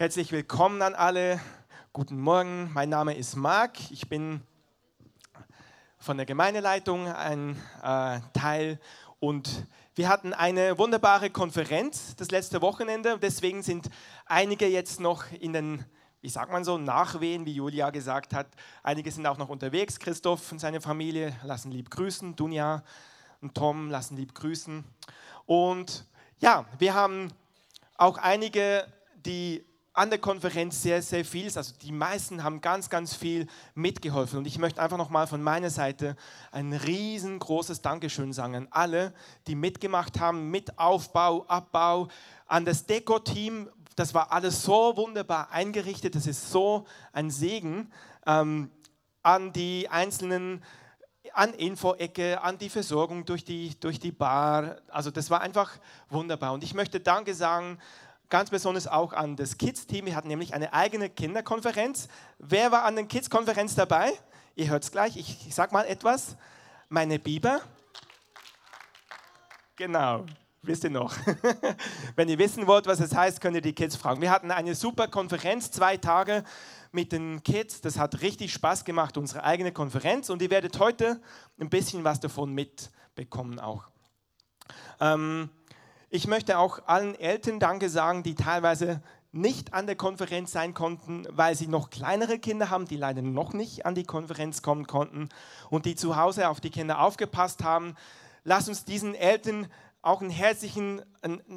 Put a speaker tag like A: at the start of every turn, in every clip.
A: Herzlich willkommen an alle. Guten Morgen. Mein Name ist Marc. Ich bin von der Gemeindeleitung ein äh, Teil und wir hatten eine wunderbare Konferenz das letzte Wochenende. Deswegen sind einige jetzt noch in den, wie sagt man so, Nachwehen, wie Julia gesagt hat. Einige sind auch noch unterwegs. Christoph und seine Familie lassen lieb grüßen. Dunja und Tom lassen lieb grüßen. Und ja, wir haben auch einige, die an der Konferenz sehr, sehr viel, also die meisten haben ganz, ganz viel mitgeholfen. Und ich möchte einfach nochmal von meiner Seite ein riesengroßes Dankeschön sagen an alle, die mitgemacht haben, mit Aufbau, Abbau, an das Deko-Team. Das war alles so wunderbar eingerichtet, das ist so ein Segen. Ähm, an die einzelnen an Info-Ecke, an die Versorgung durch die, durch die Bar. Also das war einfach wunderbar. Und ich möchte Danke sagen ganz besonders auch an das Kids-Team. Wir hatten nämlich eine eigene Kinderkonferenz. Wer war an der Kids-Konferenz dabei? Ihr hört es gleich, ich, ich sag mal etwas. Meine Biber. Genau, wisst ihr noch. Wenn ihr wissen wollt, was es heißt, könnt ihr die Kids fragen. Wir hatten eine super Konferenz, zwei Tage mit den Kids. Das hat richtig Spaß gemacht, unsere eigene Konferenz. Und ihr werdet heute ein bisschen was davon mitbekommen auch. Ähm, ich möchte auch allen Eltern Danke sagen, die teilweise nicht an der Konferenz sein konnten, weil sie noch kleinere Kinder haben, die leider noch nicht an die Konferenz kommen konnten und die zu Hause auf die Kinder aufgepasst haben. Lass uns diesen Eltern auch einen herzlichen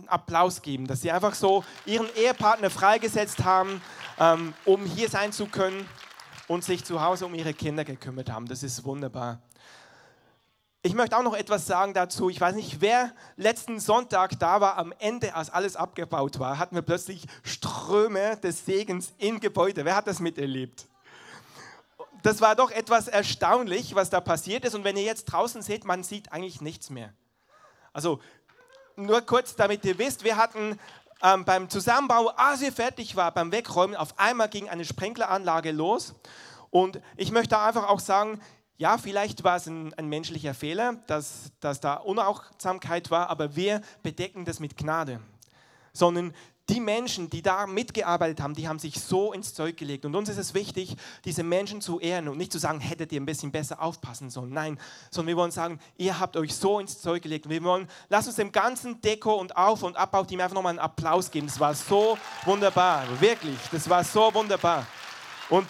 A: Applaus geben, dass sie einfach so ihren Ehepartner freigesetzt haben, ähm, um hier sein zu können und sich zu Hause um ihre Kinder gekümmert haben. Das ist wunderbar. Ich möchte auch noch etwas sagen dazu. Ich weiß nicht, wer letzten Sonntag da war, am Ende, als alles abgebaut war, hatten wir plötzlich Ströme des Segens im Gebäude. Wer hat das miterlebt? Das war doch etwas erstaunlich, was da passiert ist. Und wenn ihr jetzt draußen seht, man sieht eigentlich nichts mehr. Also nur kurz, damit ihr wisst, wir hatten ähm, beim Zusammenbau, als wir fertig war, beim Wegräumen, auf einmal ging eine Sprenkleranlage los. Und ich möchte einfach auch sagen, ja, vielleicht war es ein, ein menschlicher Fehler, dass, dass da Unachtsamkeit war, aber wir bedecken das mit Gnade. Sondern die Menschen, die da mitgearbeitet haben, die haben sich so ins Zeug gelegt. Und uns ist es wichtig, diese Menschen zu ehren und nicht zu sagen, hättet ihr ein bisschen besser aufpassen sollen. Nein, sondern wir wollen sagen, ihr habt euch so ins Zeug gelegt. Und wir wollen, lasst uns dem ganzen Deko und Auf- und Abbauteam einfach nochmal einen Applaus geben. Das war so wunderbar, wirklich. Das war so wunderbar. Und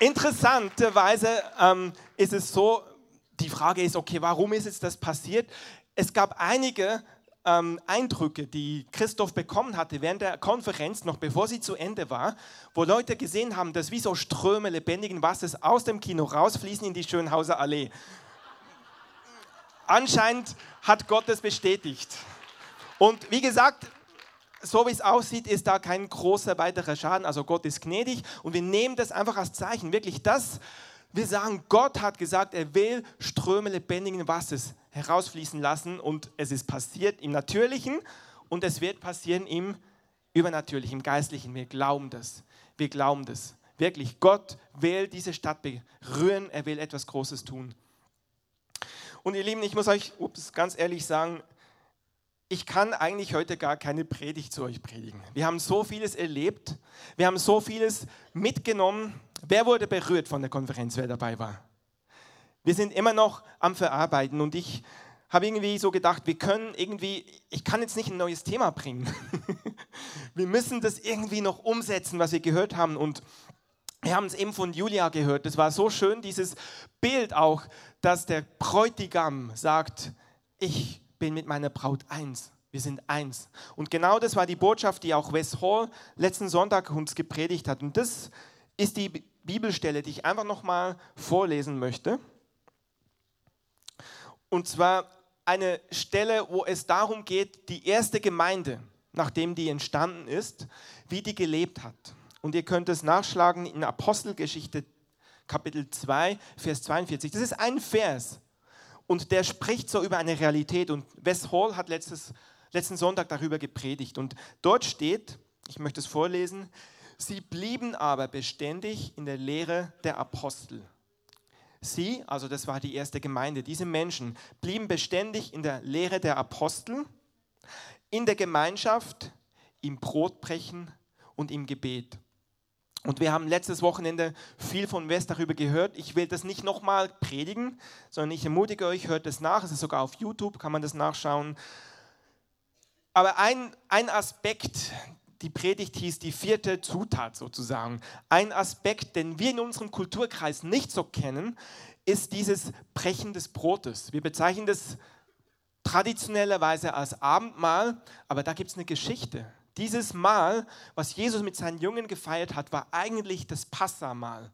A: Interessanterweise ähm, ist es so, die Frage ist, okay, warum ist jetzt das passiert? Es gab einige ähm, Eindrücke, die Christoph bekommen hatte während der Konferenz, noch bevor sie zu Ende war, wo Leute gesehen haben, dass wie so Ströme lebendigen Wassers aus dem Kino rausfließen in die Schönhauser Allee. Anscheinend hat Gott es bestätigt. Und wie gesagt, so wie es aussieht, ist da kein großer weiterer Schaden. Also Gott ist gnädig und wir nehmen das einfach als Zeichen. Wirklich das, wir sagen, Gott hat gesagt, er will Ströme lebendigen Wassers herausfließen lassen und es ist passiert im Natürlichen und es wird passieren im Übernatürlichen, im Geistlichen. Wir glauben das. Wir glauben das. Wirklich, Gott will diese Stadt berühren, er will etwas Großes tun. Und ihr Lieben, ich muss euch ups, ganz ehrlich sagen, ich kann eigentlich heute gar keine Predigt zu euch predigen. Wir haben so vieles erlebt, wir haben so vieles mitgenommen. Wer wurde berührt von der Konferenz, wer dabei war? Wir sind immer noch am Verarbeiten und ich habe irgendwie so gedacht, wir können irgendwie, ich kann jetzt nicht ein neues Thema bringen. wir müssen das irgendwie noch umsetzen, was wir gehört haben und wir haben es eben von Julia gehört. Das war so schön, dieses Bild auch, dass der Bräutigam sagt, ich bin mit meiner Braut eins. Wir sind eins. Und genau das war die Botschaft, die auch Wes Hall letzten Sonntag uns gepredigt hat. Und das ist die Bibelstelle, die ich einfach nochmal vorlesen möchte. Und zwar eine Stelle, wo es darum geht, die erste Gemeinde, nachdem die entstanden ist, wie die gelebt hat. Und ihr könnt es nachschlagen in Apostelgeschichte Kapitel 2, Vers 42. Das ist ein Vers, und der spricht so über eine Realität. Und Wes Hall hat letztes, letzten Sonntag darüber gepredigt. Und dort steht, ich möchte es vorlesen, sie blieben aber beständig in der Lehre der Apostel. Sie, also das war die erste Gemeinde, diese Menschen blieben beständig in der Lehre der Apostel, in der Gemeinschaft, im Brotbrechen und im Gebet. Und wir haben letztes Wochenende viel von West darüber gehört. Ich will das nicht nochmal predigen, sondern ich ermutige euch, hört das nach. Es ist sogar auf YouTube, kann man das nachschauen. Aber ein, ein Aspekt, die Predigt hieß die vierte Zutat sozusagen. Ein Aspekt, den wir in unserem Kulturkreis nicht so kennen, ist dieses Brechen des Brotes. Wir bezeichnen das traditionellerweise als Abendmahl, aber da gibt es eine Geschichte. Dieses Mahl, was Jesus mit seinen Jüngern gefeiert hat, war eigentlich das Passamahl.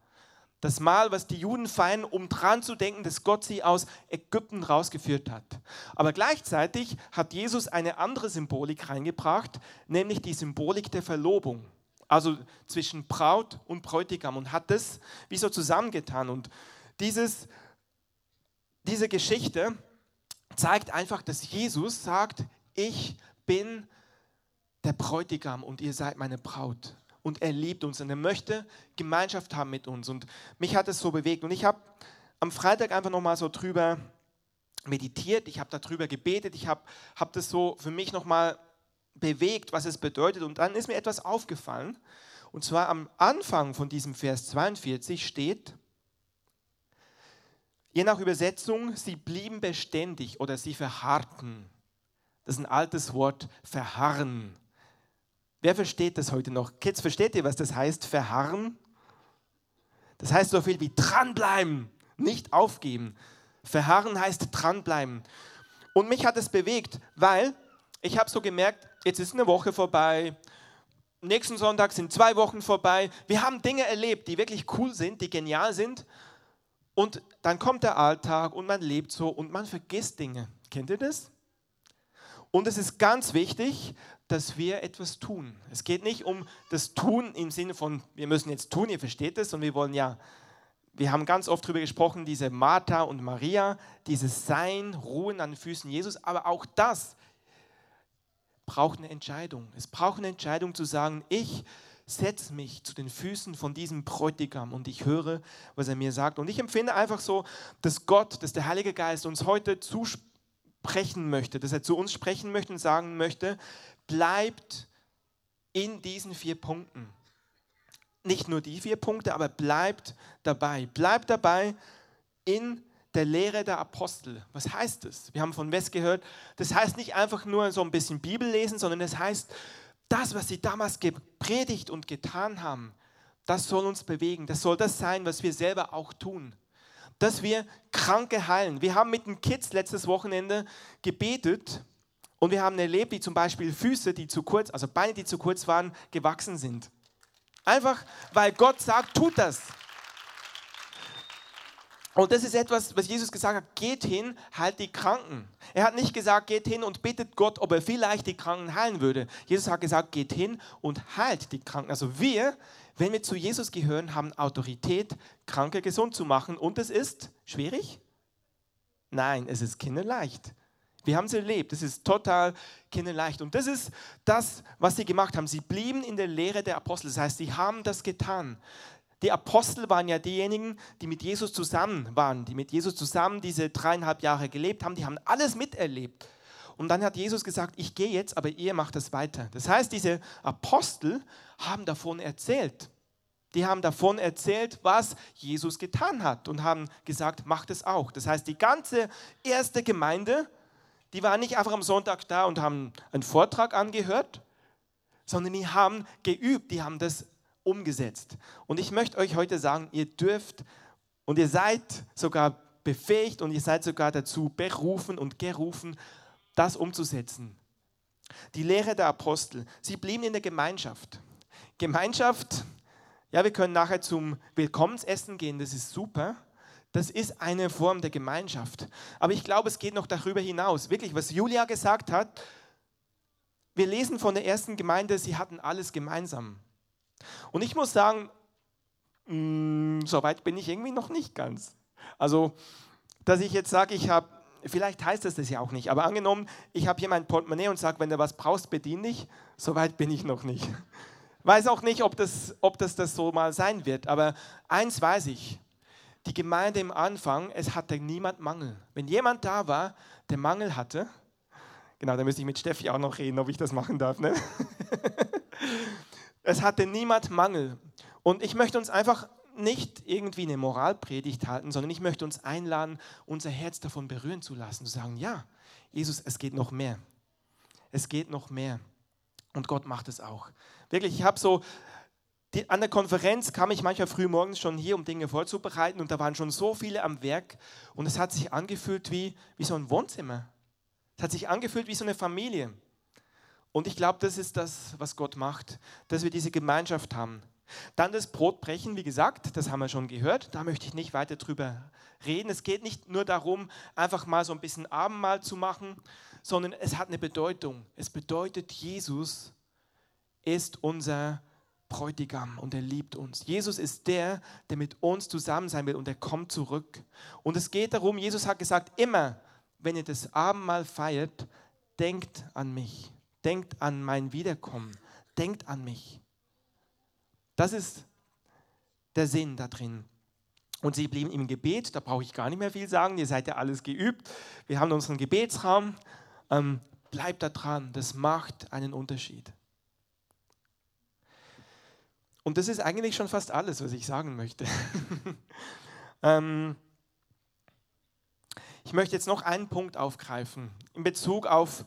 A: Das Mahl, was die Juden feiern, um dran zu denken, dass Gott sie aus Ägypten rausgeführt hat. Aber gleichzeitig hat Jesus eine andere Symbolik reingebracht, nämlich die Symbolik der Verlobung. Also zwischen Braut und Bräutigam und hat das wie so zusammengetan. Und dieses, diese Geschichte zeigt einfach, dass Jesus sagt, ich bin der Bräutigam und ihr seid meine Braut. Und er liebt uns und er möchte Gemeinschaft haben mit uns. Und mich hat es so bewegt. Und ich habe am Freitag einfach nochmal so drüber meditiert, ich habe darüber gebetet, ich habe hab das so für mich nochmal bewegt, was es bedeutet. Und dann ist mir etwas aufgefallen. Und zwar am Anfang von diesem Vers 42 steht, je nach Übersetzung, sie blieben beständig oder sie verharrten. Das ist ein altes Wort, verharren. Wer versteht das heute noch? Kids, versteht ihr, was das heißt, verharren? Das heißt so viel wie dranbleiben, nicht aufgeben. Verharren heißt dranbleiben. Und mich hat es bewegt, weil ich habe so gemerkt, jetzt ist eine Woche vorbei, nächsten Sonntag sind zwei Wochen vorbei. Wir haben Dinge erlebt, die wirklich cool sind, die genial sind. Und dann kommt der Alltag und man lebt so und man vergisst Dinge. Kennt ihr das? Und es ist ganz wichtig, dass wir etwas tun. Es geht nicht um das Tun im Sinne von, wir müssen jetzt tun, ihr versteht es, und wir wollen ja, wir haben ganz oft darüber gesprochen, diese Martha und Maria, dieses Sein, Ruhen an den Füßen Jesus, aber auch das braucht eine Entscheidung. Es braucht eine Entscheidung zu sagen, ich setze mich zu den Füßen von diesem Bräutigam und ich höre, was er mir sagt. Und ich empfinde einfach so, dass Gott, dass der Heilige Geist uns heute zusprechen möchte, dass er zu uns sprechen möchte und sagen möchte, bleibt in diesen vier Punkten. Nicht nur die vier Punkte, aber bleibt dabei. Bleibt dabei in der Lehre der Apostel. Was heißt das? Wir haben von West gehört, das heißt nicht einfach nur so ein bisschen Bibel lesen, sondern das heißt, das, was sie damals gepredigt und getan haben, das soll uns bewegen. Das soll das sein, was wir selber auch tun. Dass wir Kranke heilen. Wir haben mit den Kids letztes Wochenende gebetet und wir haben erlebt, wie zum Beispiel Füße, die zu kurz, also Beine, die zu kurz waren, gewachsen sind. Einfach, weil Gott sagt, tut das. Und das ist etwas, was Jesus gesagt hat, geht hin, heilt die Kranken. Er hat nicht gesagt, geht hin und bittet Gott, ob er vielleicht die Kranken heilen würde. Jesus hat gesagt, geht hin und heilt die Kranken. Also wir, wenn wir zu Jesus gehören, haben Autorität, Kranke gesund zu machen. Und es ist schwierig? Nein, es ist kinderleicht. Wir haben es erlebt. Es ist total kinderleicht. Und das ist das, was sie gemacht haben. Sie blieben in der Lehre der Apostel. Das heißt, sie haben das getan. Die Apostel waren ja diejenigen, die mit Jesus zusammen waren, die mit Jesus zusammen diese dreieinhalb Jahre gelebt haben. Die haben alles miterlebt. Und dann hat Jesus gesagt, ich gehe jetzt, aber ihr macht das weiter. Das heißt, diese Apostel haben davon erzählt. Die haben davon erzählt, was Jesus getan hat und haben gesagt, macht es auch. Das heißt, die ganze erste Gemeinde die waren nicht einfach am Sonntag da und haben einen Vortrag angehört, sondern die haben geübt, die haben das umgesetzt. Und ich möchte euch heute sagen, ihr dürft und ihr seid sogar befähigt und ihr seid sogar dazu berufen und gerufen, das umzusetzen. Die Lehre der Apostel, sie blieben in der Gemeinschaft. Gemeinschaft, ja, wir können nachher zum Willkommensessen gehen, das ist super. Das ist eine Form der Gemeinschaft. Aber ich glaube, es geht noch darüber hinaus. Wirklich, was Julia gesagt hat, wir lesen von der ersten Gemeinde, sie hatten alles gemeinsam. Und ich muss sagen, mh, mm, so weit bin ich irgendwie noch nicht ganz. Also, dass ich jetzt sage, ich habe, vielleicht heißt das das ja auch nicht, aber angenommen, ich habe hier mein Portemonnaie und sage, wenn du was brauchst, bedien dich, so weit bin ich noch nicht. Weiß auch nicht, ob das, ob das das so mal sein wird, aber eins weiß ich, die Gemeinde im Anfang, es hatte niemand Mangel. Wenn jemand da war, der Mangel hatte, genau, da müsste ich mit Steffi auch noch reden, ob ich das machen darf. Ne? es hatte niemand Mangel. Und ich möchte uns einfach nicht irgendwie eine Moralpredigt halten, sondern ich möchte uns einladen, unser Herz davon berühren zu lassen, zu sagen, ja, Jesus, es geht noch mehr. Es geht noch mehr. Und Gott macht es auch. Wirklich, ich habe so, die, an der Konferenz kam ich manchmal früh morgens schon hier, um Dinge vorzubereiten und da waren schon so viele am Werk und es hat sich angefühlt wie, wie so ein Wohnzimmer. Es hat sich angefühlt wie so eine Familie. Und ich glaube, das ist das, was Gott macht, dass wir diese Gemeinschaft haben. Dann das Brotbrechen, wie gesagt, das haben wir schon gehört, da möchte ich nicht weiter drüber reden. Es geht nicht nur darum, einfach mal so ein bisschen Abendmahl zu machen, sondern es hat eine Bedeutung. Es bedeutet, Jesus ist unser Bräutigam und er liebt uns. Jesus ist der, der mit uns zusammen sein will und er kommt zurück. Und es geht darum, Jesus hat gesagt, immer, wenn ihr das Abendmahl feiert, denkt an mich, denkt an mein Wiederkommen, denkt an mich. Das ist der Sinn da drin. Und sie blieben im Gebet, da brauche ich gar nicht mehr viel sagen, ihr seid ja alles geübt. Wir haben unseren Gebetsraum. Ähm, bleibt da dran, das macht einen Unterschied. Und das ist eigentlich schon fast alles, was ich sagen möchte. ähm, ich möchte jetzt noch einen Punkt aufgreifen in Bezug auf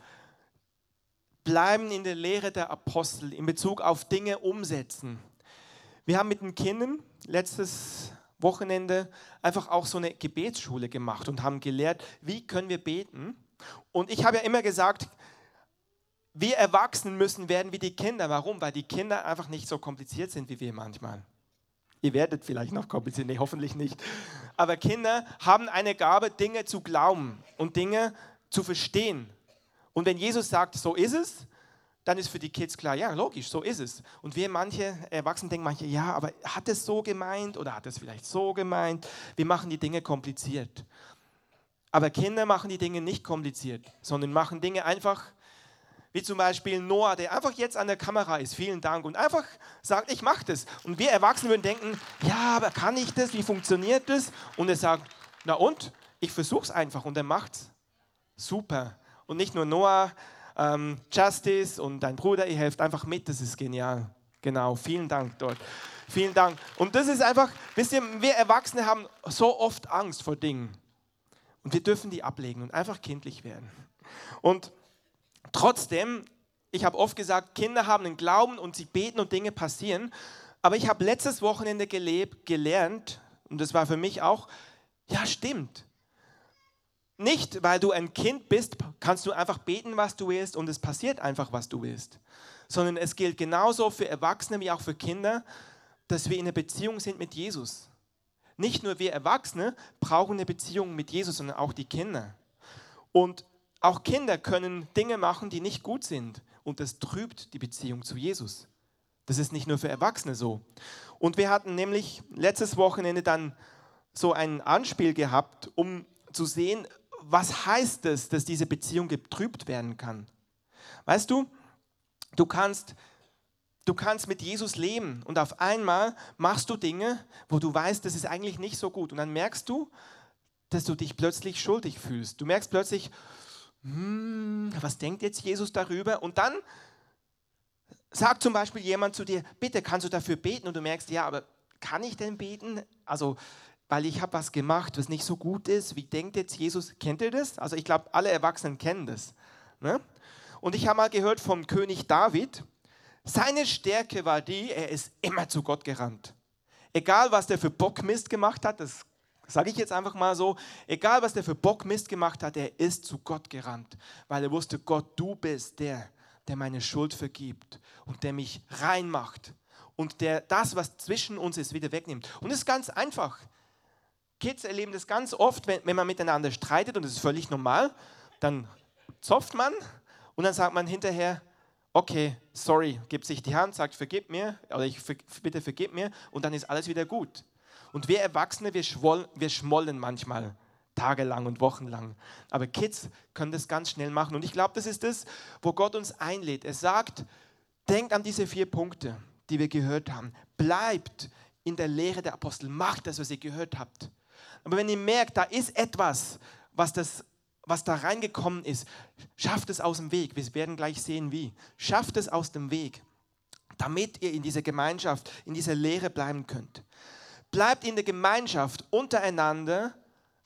A: Bleiben in der Lehre der Apostel, in Bezug auf Dinge umsetzen. Wir haben mit den Kindern letztes Wochenende einfach auch so eine Gebetsschule gemacht und haben gelehrt, wie können wir beten. Und ich habe ja immer gesagt, wir Erwachsenen müssen werden wie die Kinder. Warum? Weil die Kinder einfach nicht so kompliziert sind wie wir manchmal. Ihr werdet vielleicht noch kompliziert, nee, hoffentlich nicht. Aber Kinder haben eine Gabe, Dinge zu glauben und Dinge zu verstehen. Und wenn Jesus sagt, so ist es, dann ist für die Kids klar, ja, logisch, so ist es. Und wir manche Erwachsene denken manche, ja, aber hat es so gemeint oder hat es vielleicht so gemeint? Wir machen die Dinge kompliziert. Aber Kinder machen die Dinge nicht kompliziert, sondern machen Dinge einfach, wie zum Beispiel Noah, der einfach jetzt an der Kamera ist, vielen Dank, und einfach sagt, ich mache das. Und wir Erwachsene würden denken, ja, aber kann ich das? Wie funktioniert das? Und er sagt, na und? Ich versuche es einfach und er macht es. Super. Und nicht nur Noah, ähm, Justice und dein Bruder, ihr helft einfach mit, das ist genial. Genau, vielen Dank dort. Vielen Dank. Und das ist einfach, wisst ihr, wir Erwachsene haben so oft Angst vor Dingen. Und wir dürfen die ablegen und einfach kindlich werden. Und trotzdem, ich habe oft gesagt, Kinder haben einen Glauben und sie beten und Dinge passieren. Aber ich habe letztes Wochenende gelebt, gelernt, und das war für mich auch, ja stimmt, nicht, weil du ein Kind bist, kannst du einfach beten, was du willst und es passiert einfach, was du willst. Sondern es gilt genauso für Erwachsene wie auch für Kinder, dass wir in einer Beziehung sind mit Jesus. Nicht nur wir Erwachsene brauchen eine Beziehung mit Jesus, sondern auch die Kinder. Und auch Kinder können Dinge machen, die nicht gut sind. Und das trübt die Beziehung zu Jesus. Das ist nicht nur für Erwachsene so. Und wir hatten nämlich letztes Wochenende dann so ein Anspiel gehabt, um zu sehen, was heißt es, dass diese Beziehung getrübt werden kann? Weißt du, du kannst, du kannst mit Jesus leben und auf einmal machst du Dinge, wo du weißt, das ist eigentlich nicht so gut. Und dann merkst du, dass du dich plötzlich schuldig fühlst. Du merkst plötzlich, hm, was denkt jetzt Jesus darüber? Und dann sagt zum Beispiel jemand zu dir, bitte kannst du dafür beten? Und du merkst, ja, aber kann ich denn beten? Also weil ich habe was gemacht, was nicht so gut ist. Wie denkt jetzt Jesus? Kennt ihr das? Also ich glaube, alle Erwachsenen kennen das. Ne? Und ich habe mal gehört vom König David, seine Stärke war die, er ist immer zu Gott gerannt. Egal, was der für Bockmist gemacht hat, das sage ich jetzt einfach mal so, egal, was der für Bockmist gemacht hat, er ist zu Gott gerannt, weil er wusste, Gott, du bist der, der meine Schuld vergibt und der mich rein macht und der das, was zwischen uns ist, wieder wegnimmt. Und es ist ganz einfach. Kids erleben das ganz oft, wenn, wenn man miteinander streitet und das ist völlig normal, dann zopft man und dann sagt man hinterher, okay, sorry, gibt sich die Hand, sagt vergib mir oder ich bitte vergib mir und dann ist alles wieder gut. Und wir Erwachsene, wir, schwoll, wir schmollen manchmal tagelang und wochenlang. Aber Kids können das ganz schnell machen. Und ich glaube, das ist das, wo Gott uns einlädt. Er sagt, denkt an diese vier Punkte, die wir gehört haben. Bleibt in der Lehre der Apostel. Macht das, was ihr gehört habt. Aber wenn ihr merkt, da ist etwas, was, das, was da reingekommen ist, schafft es aus dem Weg. Wir werden gleich sehen, wie. Schafft es aus dem Weg, damit ihr in dieser Gemeinschaft, in dieser Lehre bleiben könnt. Bleibt in der Gemeinschaft untereinander,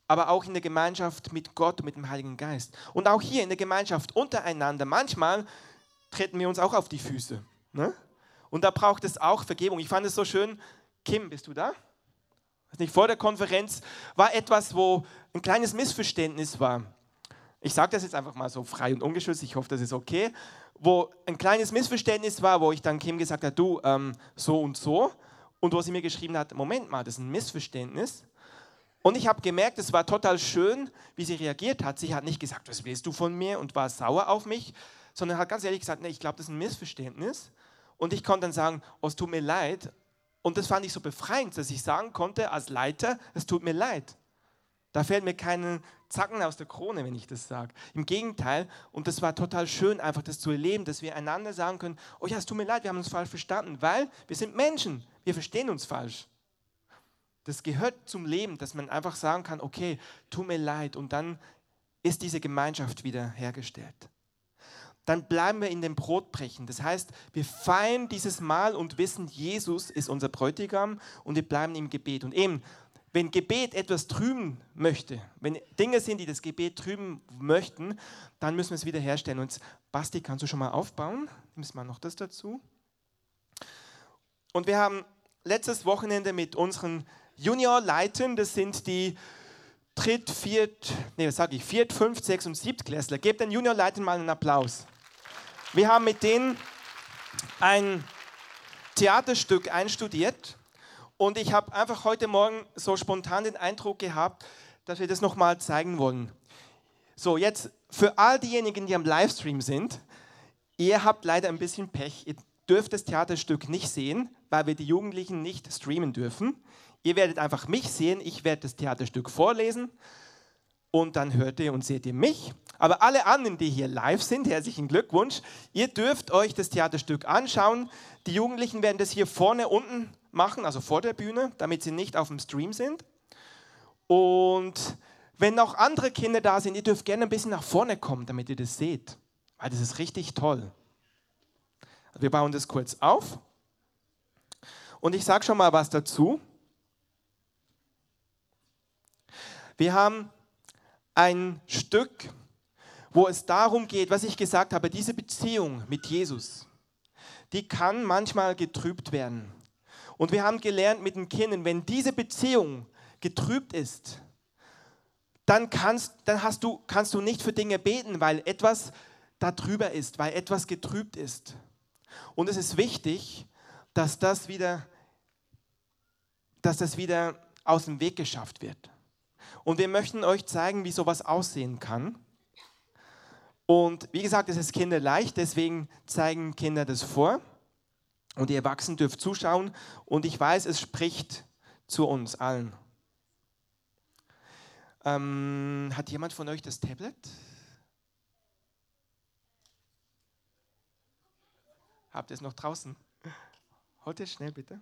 A: aber auch in der Gemeinschaft mit Gott und mit dem Heiligen Geist. Und auch hier in der Gemeinschaft untereinander. Manchmal treten wir uns auch auf die Füße. Ne? Und da braucht es auch Vergebung. Ich fand es so schön. Kim, bist du da? Nicht, vor der Konferenz war etwas, wo ein kleines Missverständnis war. Ich sage das jetzt einfach mal so frei und ungeschützt, ich hoffe, das ist okay. Wo ein kleines Missverständnis war, wo ich dann Kim gesagt habe, du, ähm, so und so. Und wo sie mir geschrieben hat, Moment mal, das ist ein Missverständnis. Und ich habe gemerkt, es war total schön, wie sie reagiert hat. Sie hat nicht gesagt, was willst du von mir und war sauer auf mich, sondern hat ganz ehrlich gesagt, nee, ich glaube, das ist ein Missverständnis. Und ich konnte dann sagen, oh, es tut mir leid. Und das fand ich so befreiend, dass ich sagen konnte als Leiter, es tut mir leid. Da fällt mir keinen Zacken aus der Krone, wenn ich das sage. Im Gegenteil, und das war total schön, einfach das zu erleben, dass wir einander sagen können, oh ja, es tut mir leid, wir haben uns falsch verstanden, weil wir sind Menschen, wir verstehen uns falsch. Das gehört zum Leben, dass man einfach sagen kann, okay, tut mir leid, und dann ist diese Gemeinschaft wieder hergestellt. Dann bleiben wir in dem Brotbrechen. Das heißt, wir feiern dieses Mal und wissen, Jesus ist unser Bräutigam und wir bleiben im Gebet. Und eben, wenn Gebet etwas trüben möchte, wenn Dinge sind, die das Gebet trüben möchten, dann müssen wir es wieder herstellen. Und Basti, kannst du schon mal aufbauen? Müssen wir noch das dazu. Und wir haben letztes Wochenende mit unseren Junior-Leitern, das sind die Dritt, Viert, nee, was sage ich, Viert, Fünft, Sechs und Siebtklässler. Gebt den Junior-Leitern mal einen Applaus. Wir haben mit denen ein Theaterstück einstudiert und ich habe einfach heute Morgen so spontan den Eindruck gehabt, dass wir das nochmal zeigen wollen. So, jetzt für all diejenigen, die am Livestream sind, ihr habt leider ein bisschen Pech. Ihr dürft das Theaterstück nicht sehen, weil wir die Jugendlichen nicht streamen dürfen. Ihr werdet einfach mich sehen, ich werde das Theaterstück vorlesen und dann hört ihr und seht ihr mich. Aber alle anderen, die hier live sind, herzlichen Glückwunsch. Ihr dürft euch das Theaterstück anschauen. Die Jugendlichen werden das hier vorne unten machen, also vor der Bühne, damit sie nicht auf dem Stream sind. Und wenn noch andere Kinder da sind, ihr dürft gerne ein bisschen nach vorne kommen, damit ihr das seht, weil das ist richtig toll. Wir bauen das kurz auf. Und ich sage schon mal was dazu. Wir haben ein Stück, wo es darum geht, was ich gesagt habe, diese Beziehung mit Jesus, die kann manchmal getrübt werden. Und wir haben gelernt mit den Kindern, wenn diese Beziehung getrübt ist, dann, kannst, dann hast du, kannst du nicht für Dinge beten, weil etwas da drüber ist, weil etwas getrübt ist. Und es ist wichtig, dass das wieder, dass das wieder aus dem Weg geschafft wird. Und wir möchten euch zeigen, wie sowas aussehen kann. Und wie gesagt, es ist kinderleicht, deswegen zeigen Kinder das vor. Und die Erwachsenen dürfen zuschauen. Und ich weiß, es spricht zu uns allen. Ähm, hat jemand von euch das Tablet? Habt ihr es noch draußen? Holt es schnell bitte.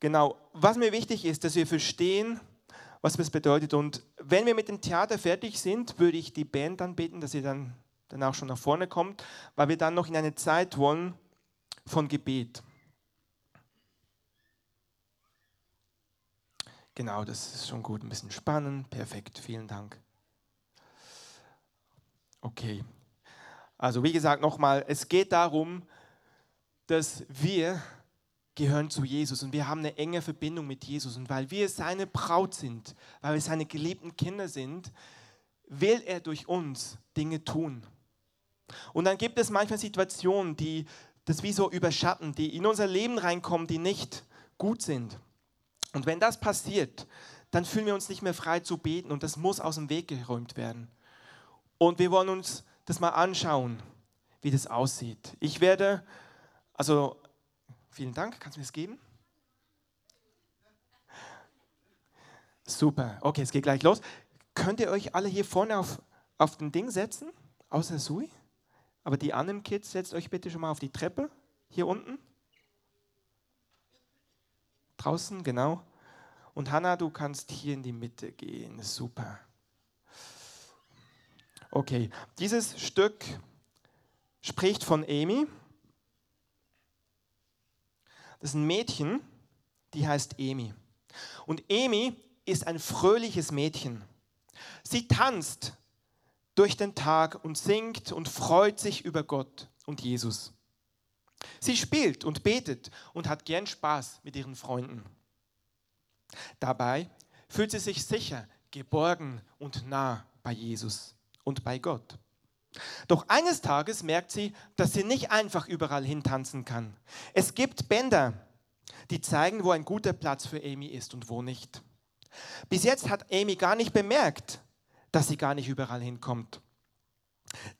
A: Genau. Was mir wichtig ist, dass wir verstehen, was das bedeutet. Und wenn wir mit dem Theater fertig sind, würde ich die Band dann bitten, dass sie dann danach schon nach vorne kommt, weil wir dann noch in eine Zeit wollen von Gebet. Genau, das ist schon gut. Ein bisschen spannend. Perfekt. Vielen Dank. Okay. Also wie gesagt, nochmal, es geht darum, dass wir gehören zu Jesus und wir haben eine enge Verbindung mit Jesus. Und weil wir seine Braut sind, weil wir seine geliebten Kinder sind, will er durch uns Dinge tun. Und dann gibt es manchmal Situationen, die das wie so überschatten, die in unser Leben reinkommen, die nicht gut sind. Und wenn das passiert, dann fühlen wir uns nicht mehr frei zu beten und das muss aus dem Weg geräumt werden. Und wir wollen uns das mal anschauen, wie das aussieht. Ich werde, also Vielen Dank. Kannst du mir das geben? Super. Okay, es geht gleich los. Könnt ihr euch alle hier vorne auf, auf den Ding setzen? Außer Sui? Aber die anderen Kids, setzt euch bitte schon mal auf die Treppe. Hier unten. Draußen, genau. Und Hanna, du kannst hier in die Mitte gehen. Super. Okay, dieses Stück spricht von Amy. Das ist ein Mädchen, die heißt Amy. Und Amy ist ein fröhliches Mädchen. Sie tanzt durch den Tag und singt und freut sich über Gott und Jesus. Sie spielt und betet und hat gern Spaß mit ihren Freunden. Dabei fühlt sie sich sicher, geborgen und nah bei Jesus und bei Gott. Doch eines Tages merkt sie, dass sie nicht einfach überall hintanzen kann. Es gibt Bänder, die zeigen, wo ein guter Platz für Amy ist und wo nicht. Bis jetzt hat Amy gar nicht bemerkt, dass sie gar nicht überall hinkommt.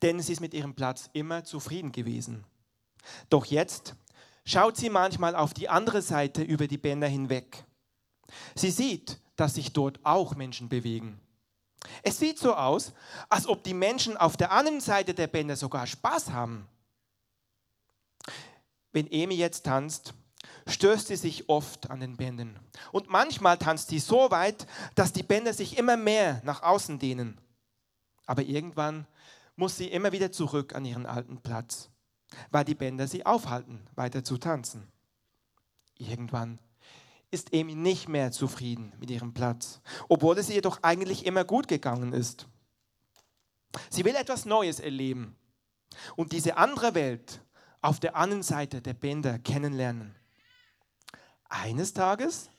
A: Denn sie ist mit ihrem Platz immer zufrieden gewesen. Doch jetzt schaut sie manchmal auf die andere Seite über die Bänder hinweg. Sie sieht, dass sich dort auch Menschen bewegen. Es sieht so aus, als ob die Menschen auf der anderen Seite der Bänder sogar Spaß haben. Wenn Emi jetzt tanzt, stößt sie sich oft an den Bändern. Und manchmal tanzt sie so weit, dass die Bänder sich immer mehr nach außen dehnen. Aber irgendwann muss sie immer wieder zurück an ihren alten Platz, weil die Bänder sie aufhalten, weiter zu tanzen. Irgendwann ist Amy nicht mehr zufrieden mit ihrem Platz, obwohl es ihr doch eigentlich immer gut gegangen ist. Sie will etwas Neues erleben und diese andere Welt auf der anderen Seite der Bänder kennenlernen. Eines Tages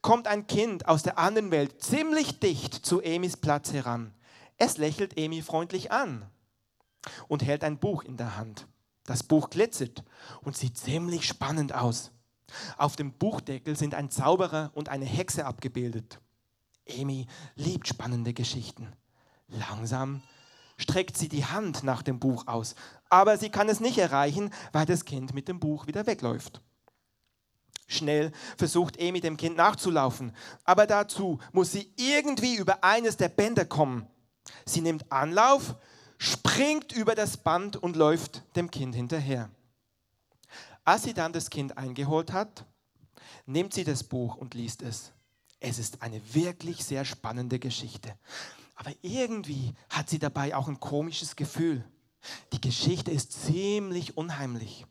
A: kommt ein Kind aus der anderen Welt ziemlich dicht zu Amys Platz heran. Es lächelt Amy freundlich an und hält ein Buch in der Hand. Das Buch glitzert und sieht ziemlich spannend aus. Auf dem Buchdeckel sind ein Zauberer und eine Hexe abgebildet. Amy liebt spannende Geschichten. Langsam streckt sie die Hand nach dem Buch aus, aber sie kann es nicht erreichen, weil das Kind mit dem Buch wieder wegläuft. Schnell versucht Amy dem Kind nachzulaufen, aber dazu muss sie irgendwie über eines der Bänder kommen. Sie nimmt Anlauf, springt über das Band und läuft dem Kind hinterher. Als sie dann das Kind eingeholt hat, nimmt sie das Buch und liest es. Es ist eine wirklich sehr spannende Geschichte. Aber irgendwie hat sie dabei auch ein komisches Gefühl. Die Geschichte ist ziemlich unheimlich.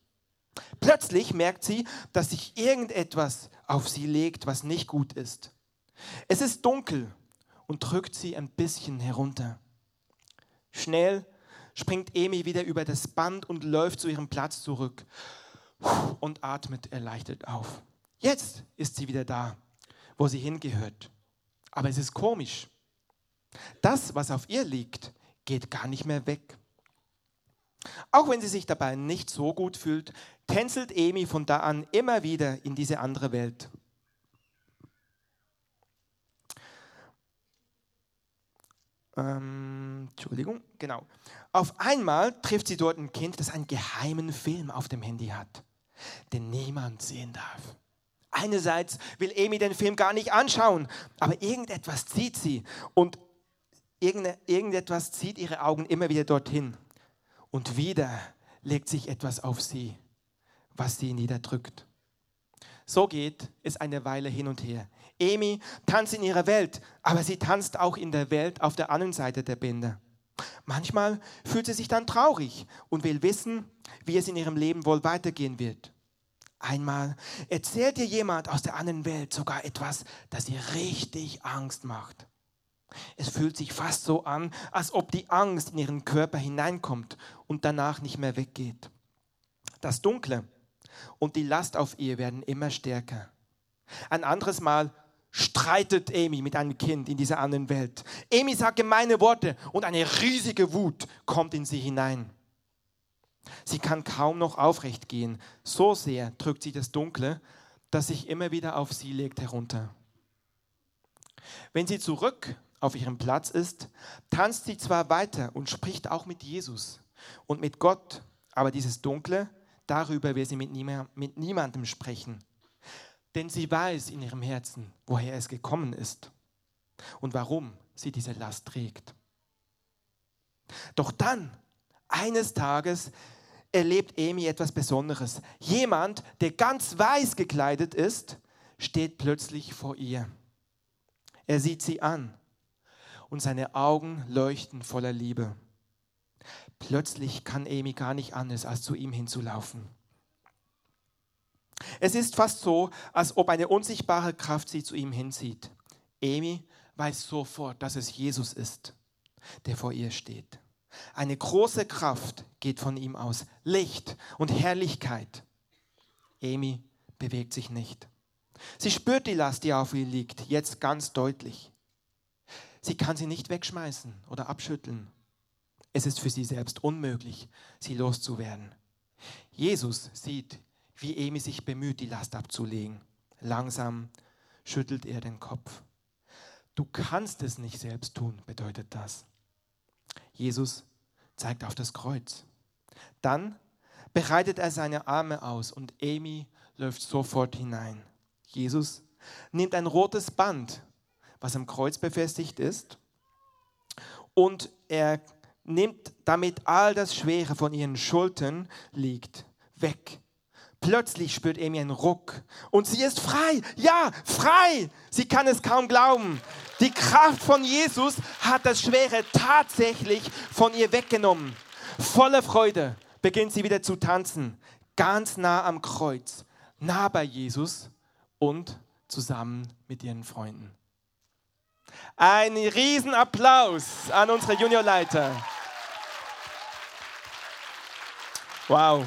A: Plötzlich merkt sie, dass sich irgendetwas auf sie legt, was nicht gut ist. Es ist dunkel und drückt sie ein bisschen herunter. Schnell springt Emi wieder über das Band und läuft zu ihrem Platz zurück und atmet erleichtert auf. Jetzt ist sie wieder da, wo sie hingehört. Aber es ist komisch. Das, was auf ihr liegt, geht gar nicht mehr weg. Auch wenn sie sich dabei nicht so gut fühlt, tänzelt Emi von da an immer wieder in diese andere Welt. Ähm, Entschuldigung, genau. Auf einmal trifft sie dort ein Kind, das einen geheimen Film auf dem Handy hat den niemand sehen darf. Einerseits will Amy den Film gar nicht anschauen, aber irgendetwas zieht sie und irgendetwas zieht ihre Augen immer wieder dorthin. Und wieder legt sich etwas auf sie, was sie niederdrückt. So geht es eine Weile hin und her. Amy tanzt in ihrer Welt, aber sie tanzt auch in der Welt auf der anderen Seite der Bänder. Manchmal fühlt sie sich dann traurig und will wissen, wie es in ihrem Leben wohl weitergehen wird. Einmal erzählt ihr jemand aus der anderen Welt sogar etwas, das ihr richtig Angst macht. Es fühlt sich fast so an, als ob die Angst in ihren Körper hineinkommt und danach nicht mehr weggeht. Das Dunkle und die Last auf ihr werden immer stärker. Ein anderes Mal streitet Amy mit einem Kind in dieser anderen Welt. Amy sagt gemeine Worte und eine riesige Wut kommt in sie hinein. Sie kann kaum noch aufrecht gehen. So sehr drückt sie das Dunkle, das sich immer wieder auf sie legt, herunter. Wenn sie zurück auf ihrem Platz ist, tanzt sie zwar weiter und spricht auch mit Jesus und mit Gott, aber dieses Dunkle, darüber will sie mit, mit niemandem sprechen. Denn sie weiß in ihrem Herzen, woher es gekommen ist und warum sie diese Last trägt. Doch dann eines Tages erlebt Amy etwas Besonderes. Jemand, der ganz weiß gekleidet ist, steht plötzlich vor ihr. Er sieht sie an und seine Augen leuchten voller Liebe. Plötzlich kann Amy gar nicht anders, als zu ihm hinzulaufen. Es ist fast so, als ob eine unsichtbare Kraft sie zu ihm hinzieht. Amy weiß sofort, dass es Jesus ist, der vor ihr steht. Eine große Kraft geht von ihm aus, Licht und Herrlichkeit. Amy bewegt sich nicht. Sie spürt die Last, die auf ihr liegt, jetzt ganz deutlich. Sie kann sie nicht wegschmeißen oder abschütteln. Es ist für sie selbst unmöglich, sie loszuwerden. Jesus sieht, wie Amy sich bemüht, die Last abzulegen. Langsam schüttelt er den Kopf. Du kannst es nicht selbst tun, bedeutet das. Jesus zeigt auf das Kreuz. Dann bereitet er seine Arme aus und Amy läuft sofort hinein. Jesus nimmt ein rotes Band, was am Kreuz befestigt ist, und er nimmt damit all das Schwere von ihren Schultern liegt weg. Plötzlich spürt Amy einen Ruck und sie ist frei. Ja, frei. Sie kann es kaum glauben. Die Kraft von Jesus hat das Schwere tatsächlich von ihr weggenommen. Voller Freude beginnt sie wieder zu tanzen, ganz nah am Kreuz, nah bei Jesus und zusammen mit ihren Freunden. Ein Riesenapplaus an unsere Juniorleiter. Wow.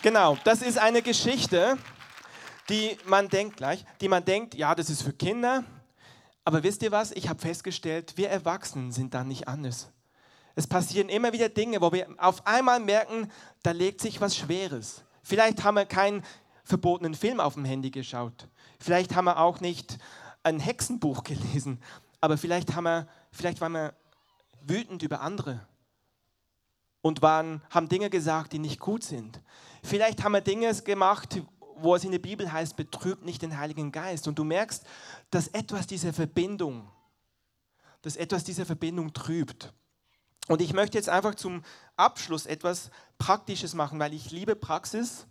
A: Genau, das ist eine Geschichte, die man denkt gleich, die man denkt, ja, das ist für Kinder. Aber wisst ihr was? Ich habe festgestellt, wir Erwachsenen sind da nicht anders. Es passieren immer wieder Dinge, wo wir auf einmal merken, da legt sich was Schweres. Vielleicht haben wir keinen verbotenen Film auf dem Handy geschaut. Vielleicht haben wir auch nicht ein Hexenbuch gelesen. Aber vielleicht, haben wir, vielleicht waren wir wütend über andere und waren, haben Dinge gesagt, die nicht gut sind. Vielleicht haben wir Dinge gemacht, wo es in der Bibel heißt, betrübt nicht den Heiligen Geist. Und du merkst, dass etwas dieser Verbindung, dass etwas dieser Verbindung trübt. Und ich möchte jetzt einfach zum Abschluss etwas Praktisches machen, weil ich liebe Praxis.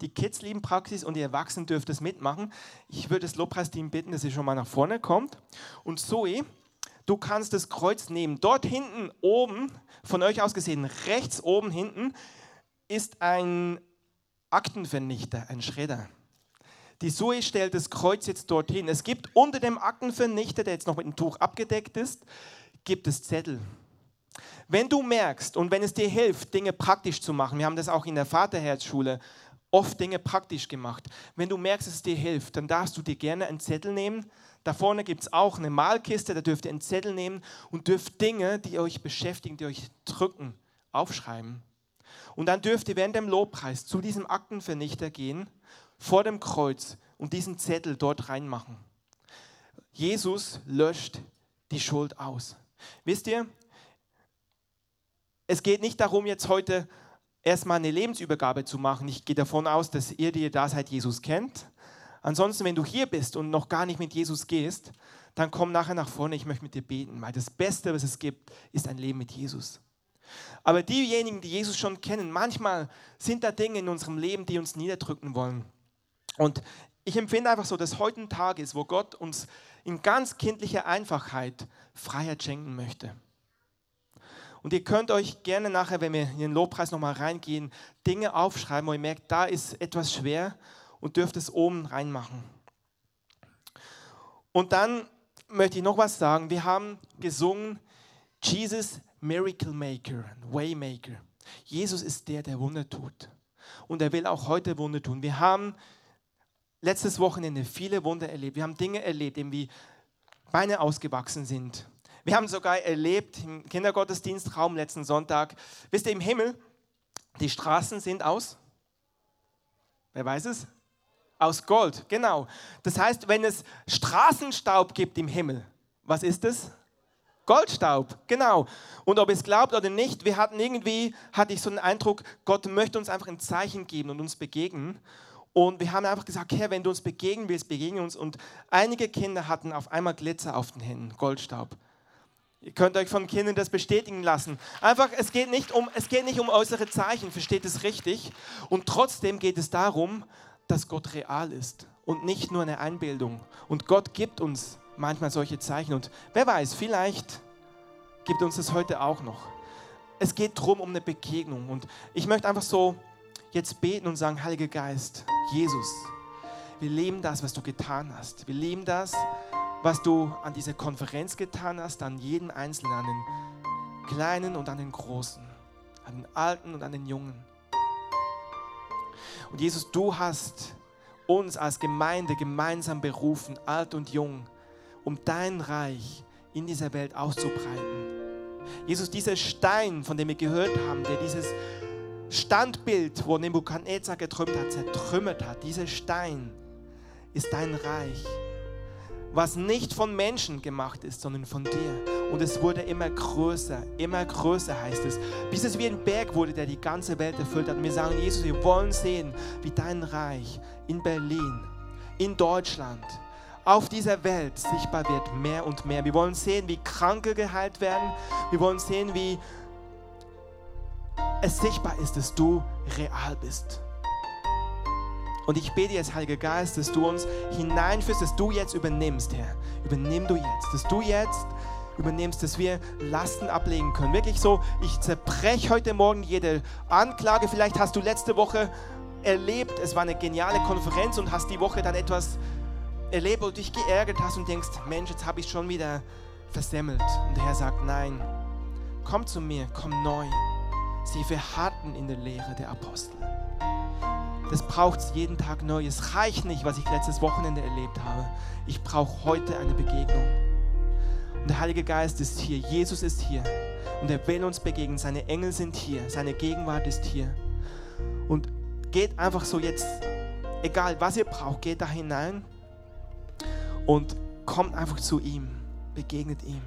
A: Die Kids lieben Praxis und die Erwachsenen dürfen das mitmachen. Ich würde das Lobpreisteam bitten, dass ihr schon mal nach vorne kommt. Und Zoe, du kannst das Kreuz nehmen. Dort hinten oben, von euch aus gesehen, rechts oben hinten, ist ein Aktenvernichter, ein Schredder. Die Zoe stellt das Kreuz jetzt dorthin. Es gibt unter dem Aktenvernichter, der jetzt noch mit dem Tuch abgedeckt ist, gibt es Zettel. Wenn du merkst und wenn es dir hilft, Dinge praktisch zu machen, wir haben das auch in der Vaterherzschule oft Dinge praktisch gemacht. Wenn du merkst, es dir hilft, dann darfst du dir gerne einen Zettel nehmen. Da vorne gibt es auch eine Malkiste, da dürft ihr einen Zettel nehmen und dürft Dinge, die euch beschäftigen, die euch drücken, aufschreiben. Und dann dürft ihr während dem Lobpreis zu diesem Aktenvernichter gehen, vor dem Kreuz und diesen Zettel dort reinmachen. Jesus löscht die Schuld aus. Wisst ihr, es geht nicht darum, jetzt heute erstmal eine Lebensübergabe zu machen. Ich gehe davon aus, dass ihr, die ihr da seid, Jesus kennt. Ansonsten, wenn du hier bist und noch gar nicht mit Jesus gehst, dann komm nachher nach vorne, ich möchte mit dir beten, weil das Beste, was es gibt, ist ein Leben mit Jesus. Aber diejenigen, die Jesus schon kennen, manchmal sind da Dinge in unserem Leben, die uns niederdrücken wollen. Und ich empfinde einfach so, dass heute ein Tag ist, wo Gott uns in ganz kindlicher Einfachheit Freiheit schenken möchte. Und ihr könnt euch gerne nachher, wenn wir in den Lobpreis nochmal reingehen, Dinge aufschreiben, wo ihr merkt, da ist etwas schwer und dürft es oben reinmachen. Und dann möchte ich noch was sagen. Wir haben gesungen, Jesus Miracle Maker, Waymaker. Jesus ist der, der Wunder tut. Und er will auch heute Wunder tun. Wir haben letztes Wochenende viele Wunder erlebt. Wir haben Dinge erlebt, wie Beine ausgewachsen sind, wir haben sogar erlebt im Kindergottesdienstraum letzten Sonntag, wisst ihr, im Himmel, die Straßen sind aus, wer weiß es? Aus Gold, genau. Das heißt, wenn es Straßenstaub gibt im Himmel, was ist es? Goldstaub, genau. Und ob ihr es glaubt oder nicht, wir hatten irgendwie, hatte ich so den Eindruck, Gott möchte uns einfach ein Zeichen geben und uns begegnen. Und wir haben einfach gesagt, Herr, wenn du uns begegnen willst, begegne uns. Und einige Kinder hatten auf einmal Glitzer auf den Händen, Goldstaub. Ihr könnt euch von Kindern das bestätigen lassen. Einfach, es geht nicht um, es geht nicht um äußere Zeichen, versteht es richtig. Und trotzdem geht es darum, dass Gott real ist und nicht nur eine Einbildung. Und Gott gibt uns manchmal solche Zeichen. Und wer weiß, vielleicht gibt uns das heute auch noch. Es geht darum, um eine Begegnung. Und ich möchte einfach so jetzt beten und sagen, Heiliger Geist, Jesus, wir lieben das, was du getan hast. Wir lieben das, was du an dieser Konferenz getan hast, an jeden Einzelnen, an den Kleinen und an den Großen, an den Alten und an den Jungen. Und Jesus, du hast uns als Gemeinde gemeinsam berufen, alt und jung, um dein Reich in dieser Welt auszubreiten. Jesus, dieser Stein, von dem wir gehört haben, der dieses Standbild, wo Nebukadnezar geträumt hat, zertrümmert hat, dieser Stein ist dein Reich, was nicht von Menschen gemacht ist, sondern von dir. Und es wurde immer größer, immer größer heißt es, bis es wie ein Berg wurde, der die ganze Welt erfüllt hat. Und wir sagen, Jesus, wir wollen sehen, wie dein Reich in Berlin, in Deutschland, auf dieser Welt sichtbar wird, mehr und mehr. Wir wollen sehen, wie Kranke geheilt werden. Wir wollen sehen, wie es sichtbar ist, dass du real bist. Und ich bete jetzt, Heiliger Geist, dass du uns hineinführst, dass du jetzt übernimmst, Herr. Übernimm du jetzt, dass du jetzt übernimmst, dass wir Lasten ablegen können. Wirklich so, ich zerbreche heute Morgen jede Anklage. Vielleicht hast du letzte Woche erlebt, es war eine geniale Konferenz und hast die Woche dann etwas erlebt, wo du dich geärgert hast und denkst, Mensch, jetzt habe ich schon wieder versemmelt. Und der Herr sagt, nein, komm zu mir, komm neu. Sie verharrten in der Lehre der Apostel. Das braucht jeden Tag neu. Es reicht nicht, was ich letztes Wochenende erlebt habe. Ich brauche heute eine Begegnung. Und der Heilige Geist ist hier. Jesus ist hier. Und er will uns begegnen. Seine Engel sind hier. Seine Gegenwart ist hier. Und geht einfach so jetzt, egal was ihr braucht, geht da hinein und kommt einfach zu ihm. Begegnet ihm.